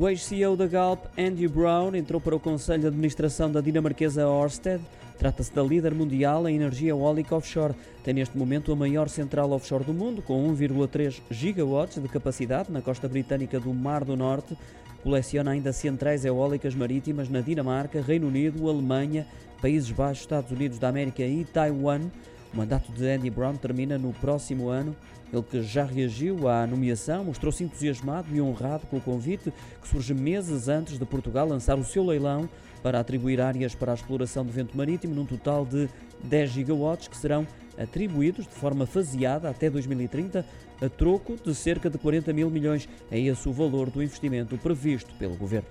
O ex-CEO da Galp, Andy Brown, entrou para o Conselho de Administração da dinamarquesa Ørsted. Trata-se da líder mundial em energia eólica offshore. Tem neste momento a maior central offshore do mundo, com 1,3 gigawatts de capacidade na costa britânica do Mar do Norte. Coleciona ainda centrais eólicas marítimas na Dinamarca, Reino Unido, Alemanha, Países Baixos, Estados Unidos da América e Taiwan. O mandato de Andy Brown termina no próximo ano. Ele que já reagiu à nomeação, mostrou-se entusiasmado e honrado com o convite que surge meses antes de Portugal lançar o seu leilão para atribuir áreas para a exploração de vento marítimo num total de 10 gigawatts que serão atribuídos de forma faseada até 2030 a troco de cerca de 40 mil milhões. É esse o valor do investimento previsto pelo governo.